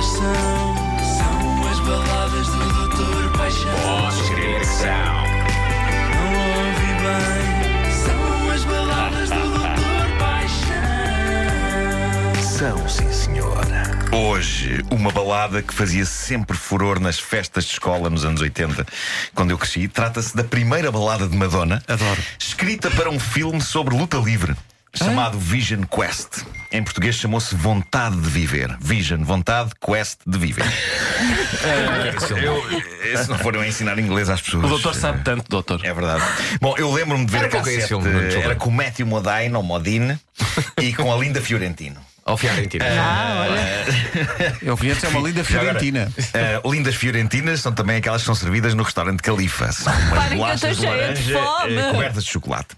baladas são, são as baladas do Doutor Paixão. Posso crer que são. Não ouvi bem, são as baladas do Doutor Paixão. São, sim, senhora. Hoje, uma balada que fazia sempre furor nas festas de escola nos anos 80, quando eu cresci. Trata-se da primeira balada de Madonna. Adoro. Escrita para um filme sobre luta livre. Chamado Vision Quest. Em português chamou-se Vontade de Viver. Vision, vontade, quest de viver. eu, se não foram a ensinar inglês às pessoas. O doutor sabe tanto, doutor. É verdade. Bom, eu lembro-me de ver Era a é cassete. filme? Era com o Matthew Modine, ou Modine, e com a Linda Fiorentino. Ao Fiorentino. Eu conheço, é uma linda Já agora, Fiorentina. eh, lindas fiorentinas são também aquelas que são servidas no restaurante Califa. São umas bolachas de de laranja fome. eh, cobertas de chocolate.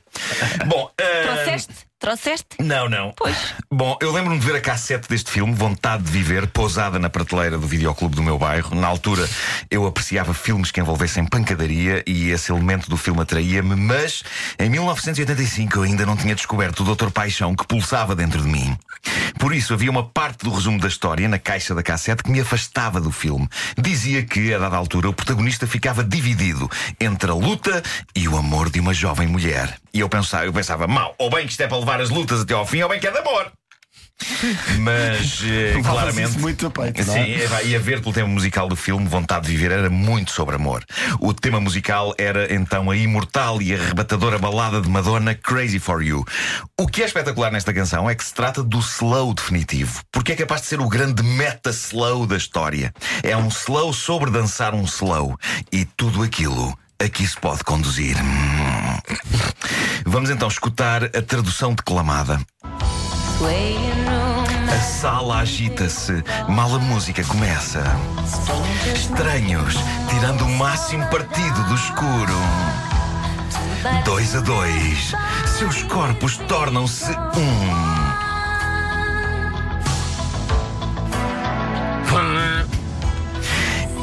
Bom, eh, Trouxeste? Trouxeste? Não, não. Pois. Bom, eu lembro-me de ver a cassete deste filme, Vontade de Viver, pousada na prateleira do videoclube do meu bairro. Na altura, eu apreciava filmes que envolvessem pancadaria e esse elemento do filme atraía-me, mas em 1985 eu ainda não tinha descoberto o Dr. Paixão que pulsava dentro de mim. Por isso, havia uma parte do resumo da história na caixa da cassete que me afastava do filme. Dizia que, a dada altura, o protagonista ficava dividido entre a luta e o amor de uma jovem mulher. E eu pensava, eu pensava, mal, ou bem que isto é para levar as lutas até ao fim, ou bem que é de amor. Mas eh, claramente. muito a peito, não é? Sim, é, e a ver pelo tema musical do filme, Vontade de Viver era muito sobre amor. O tema musical era então a imortal e arrebatadora balada de Madonna Crazy for You. O que é espetacular nesta canção é que se trata do slow definitivo, porque é capaz de ser o grande meta-slow da história. É um slow sobre dançar um slow. E tudo aquilo aqui se pode conduzir. Vamos então escutar a tradução declamada. A sala agita-se, mal a música começa. Estranhos, tirando o máximo partido do escuro. Dois a dois, seus corpos tornam-se um.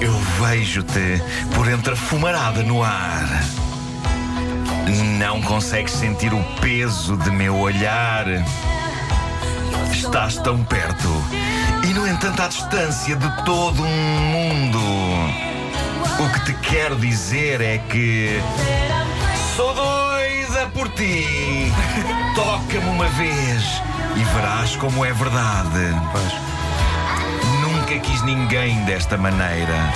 Eu vejo-te por entre a fumarada no ar. Não consegues sentir o peso de meu olhar. Estás tão perto e, no entanto, à distância de todo um mundo. O que te quero dizer é que sou doida por ti. Toca-me uma vez e verás como é verdade. Nunca quis ninguém desta maneira.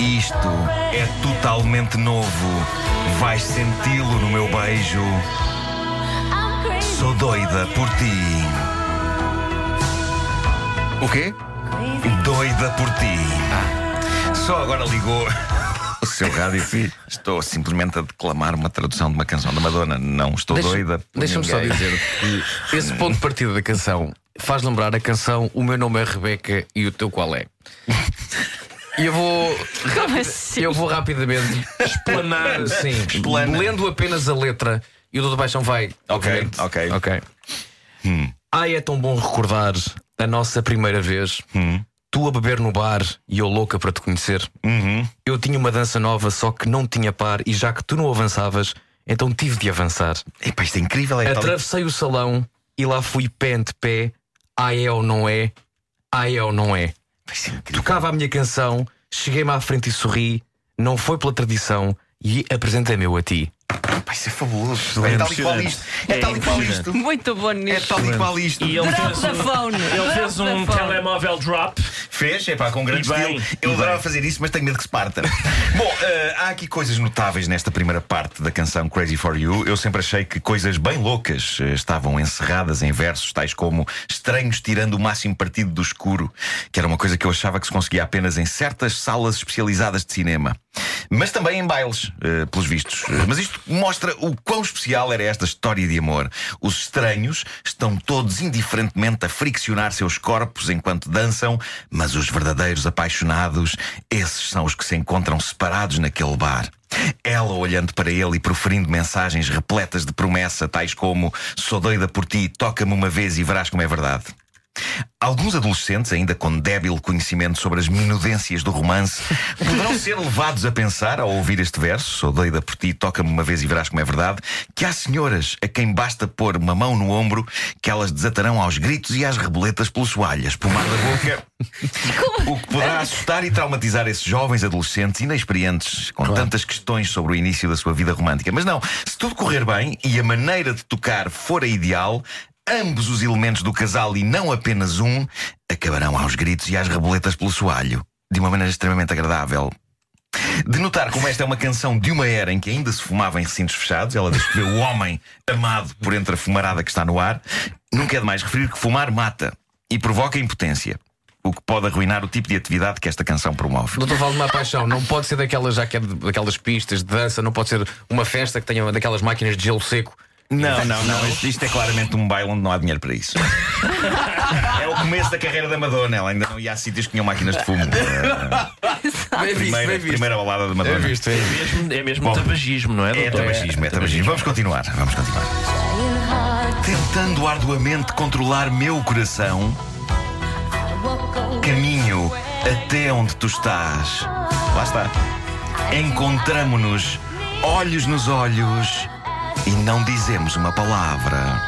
Isto é totalmente novo. Vais senti-lo no meu beijo. Sou doida por ti. O quê? Doida por ti. Só agora ligou o seu rádio. Estou simplesmente a declamar uma tradução de uma canção da Madonna. Não estou Deixa- doida. por Deixa-me só dizer que esse ponto de partida da canção faz lembrar a canção O meu nome é Rebeca e o teu qual é? E eu vou. Como assim? Eu vou rapidamente explanar, sim, Explana. lendo apenas a letra e o Doutor Baixão vai. Ok, obviamente. ok. Ok. Ai, é tão bom recordar a nossa primeira vez. Tu a beber no bar e eu louca para te conhecer. Eu tinha uma dança nova, só que não tinha par, e já que tu não avançavas, então tive de avançar. Epá, isto é incrível. É tal- Atravessei o salão e lá fui pé ante pé. Ai é ou não é? Ai é ou não é? Isto é incrível. Tocava a minha canção, cheguei-me à frente e sorri. Não foi pela tradição e apresentei-me eu a ti. Epá, isso é fabuloso. É tal e qual isto. É tal e qual isto. Muito bom É nisto. tal e qual isto. E ele Drop fez, the phone. ele fez um telemóvel drop. Fez, é pá, com grande E bem, estilo. Eu e adorava bem. fazer isso, mas tenho medo que se parta. Bom, eh, há aqui coisas notáveis nesta primeira parte da canção Crazy for You. Eu sempre achei que coisas bem loucas eh, estavam encerradas em versos, tais como estranhos tirando o máximo partido do escuro, que era uma coisa que eu achava que se conseguia apenas em certas salas especializadas de cinema. Mas também em bailes, eh, pelos vistos. Mas isto mostra o quão especial era esta história de amor. Os estranhos estão todos indiferentemente a friccionar seus corpos enquanto dançam, mas os verdadeiros apaixonados, esses são os que se encontram separados naquele bar. Ela olhando para ele e proferindo mensagens repletas de promessa, tais como: Sou doida por ti, toca-me uma vez e verás como é verdade. Alguns adolescentes, ainda com débil conhecimento sobre as minudências do romance, poderão ser levados a pensar, ao ouvir este verso, sou doida por ti, toca-me uma vez e verás como é verdade, que há senhoras a quem basta pôr uma mão no ombro que elas desatarão aos gritos e às rebeletas pelo soalho, a espumar da boca. O que poderá assustar e traumatizar esses jovens adolescentes inexperientes com tantas questões sobre o início da sua vida romântica. Mas não, se tudo correr bem e a maneira de tocar for a ideal, ambos os elementos do casal e não apenas um acabarão aos gritos e às reboletas pelo soalho, de uma maneira extremamente agradável. De notar como esta é uma canção de uma era em que ainda se fumava em recintos fechados, ela descreveu o homem amado por entre a fumarada que está no ar, nunca é demais referir que fumar mata e provoca impotência. O que pode arruinar o tipo de atividade que esta canção promove. Doutor Valdemar Paixão, não pode ser daquelas, já que é daquelas pistas de dança, não pode ser uma festa que tenha daquelas máquinas de gelo seco. Não, não, não. Isto, isto é claramente um baile onde não há dinheiro para isso. é o começo da carreira da Madonna. Ela ainda não ia a sítios que tinham máquinas de fumo. É, Bem visto, primeira, bem visto. primeira balada da É Madonna. visto, é É visto. mesmo, é mesmo Bom, tabagismo, não é, É doutor? tabagismo, é tabagismo. Vamos continuar, vamos continuar. Tentando arduamente controlar meu coração, caminho até onde tu estás. Lá está. Encontramo-nos olhos nos olhos e não dizemos uma palavra.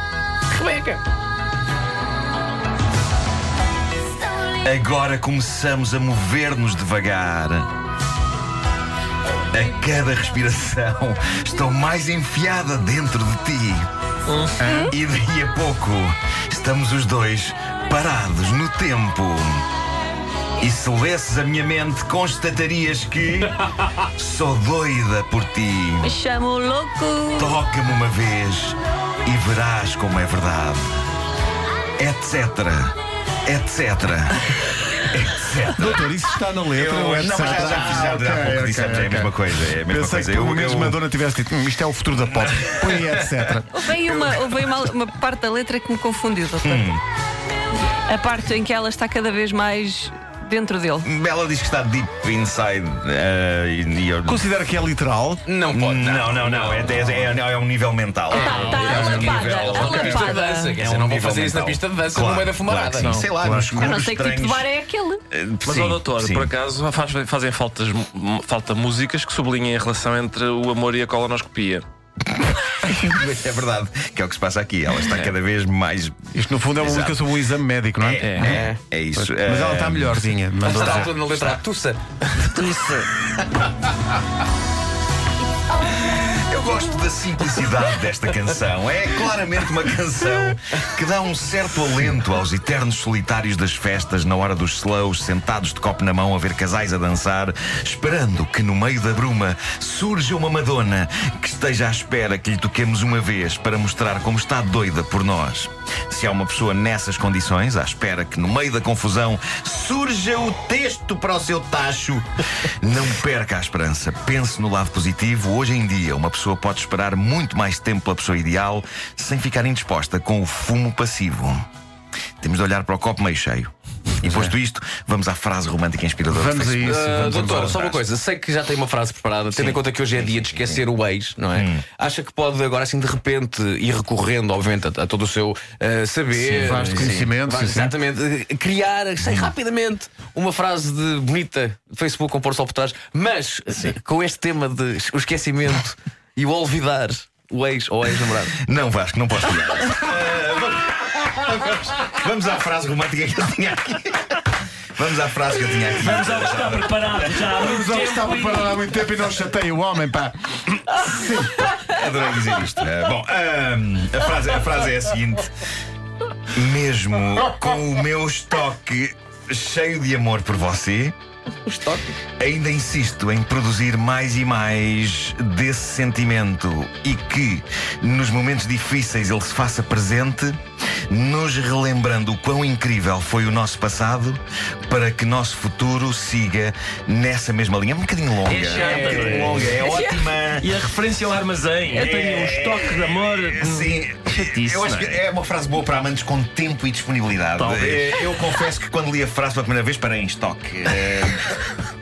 Agora começamos a mover-nos devagar. A cada respiração estou mais enfiada dentro de ti. E daí a pouco estamos os dois parados no tempo. E se lesses a minha mente, constatarias que sou doida por ti. Me chamo louco. Toca-me uma vez e verás como é verdade. Etc. Etc. Etc. Doutor, isso está na letra. Eu, ou não, mas já, já há pouco dissemos, é a mesma coisa. É a mesma Pensei coisa. que Eu- menos eu- Madonna tivesse dito "Hum, isto é o futuro da pop. Põe etc. Houve aí uma, houve uma, uma parte da letra que me confundiu, doutor. Hum. A parte em que ela está cada vez mais dentro dele. Ela diz que está deep inside. e- eu- Considera que é literal? Não pode. Não, não, não. É, é, é, é um nível mental. Está tá pista de dança, alapada. quer dizer, É um não vou nível fazer isso na pista de dança Claro, no meio da claro fumarada. não. Sei lá, Claro. nos Eu não sei que tipo de estranhos. bar é aquele. Eh, Mas, sim, ó, doutor, sim. por acaso faz- fazem faltas, falta músicas que sublinhem a relação entre o amor e a colonoscopia. É verdade, que é o que se passa aqui. Ela está cada vez mais. Isto no fundo é uma Exato. música sobre um exame médico, não é? É, é, isso. Mas ela está Eh, melhorzinha. Mandou Está tudo na letra Tussa. Eu gosto da simplicidade desta canção. É claramente uma canção que dá um certo alento aos eternos solitários das festas na hora dos slows, sentados de copo na mão a ver casais a dançar, esperando que no meio da bruma surja uma Madonna que esteja à espera que lhe toquemos uma vez para mostrar como está doida por nós. Se há uma pessoa nessas condições, à espera que no meio da confusão surja o texto para o seu tacho, não perca a esperança. Pense no lado positivo. Hoje em dia, uma pessoa pode esperar muito mais tempo pela pessoa ideal sem ficar indisposta com o fumo passivo. Temos de olhar para o copo meio cheio. E posto isto, vamos à frase romântica inspiradora. do Vamos a isso. Ah, vamos doutor, só uma coisa, sei que já tem uma frase preparada, tendo em conta que hoje é dia de esquecer o ex, não é? Acha que pode agora assim de repente ir recorrendo, obviamente, a, a todo o seu ah, saber, Sim, vasto conhecimento, sim, sim. exatamente, criar sei, rapidamente uma frase de bonita Facebook com pôr sol por trás, mas com este tema de o esquecimento e o olvidar o ex ou ex-namorado. Não, Vasco, não posso tirar. Eh, vamos, vamos- vamos à frase romântica que eu tinha aqui. Vamos à frase que eu tinha aqui. Vamos ao que está preparado já há muito Mas ele tempo estava parado há muito tempo e não chateia o homem, pá. Adorei dizer isto. Eh, bom, ahm, a, frase, a frase é a seguinte: Mesmo com o meu estoque cheio de amor por você, ainda insisto em produzir mais e mais desse sentimento e que nos momentos difíceis ele se faça presente, nos relembrando o quão incrível foi o nosso passado para que nosso futuro siga nessa mesma linha. É um bocadinho longa. É chata, um bocadinho não é? longa, é ótima. E a referência ao armazém. Eu tenho um estoque de amor. Sim, Chatice, eu acho que é? é uma frase boa para amantes com tempo e disponibilidade. Talvez. Eu confesso que quando li a frase pela primeira vez parei em estoque.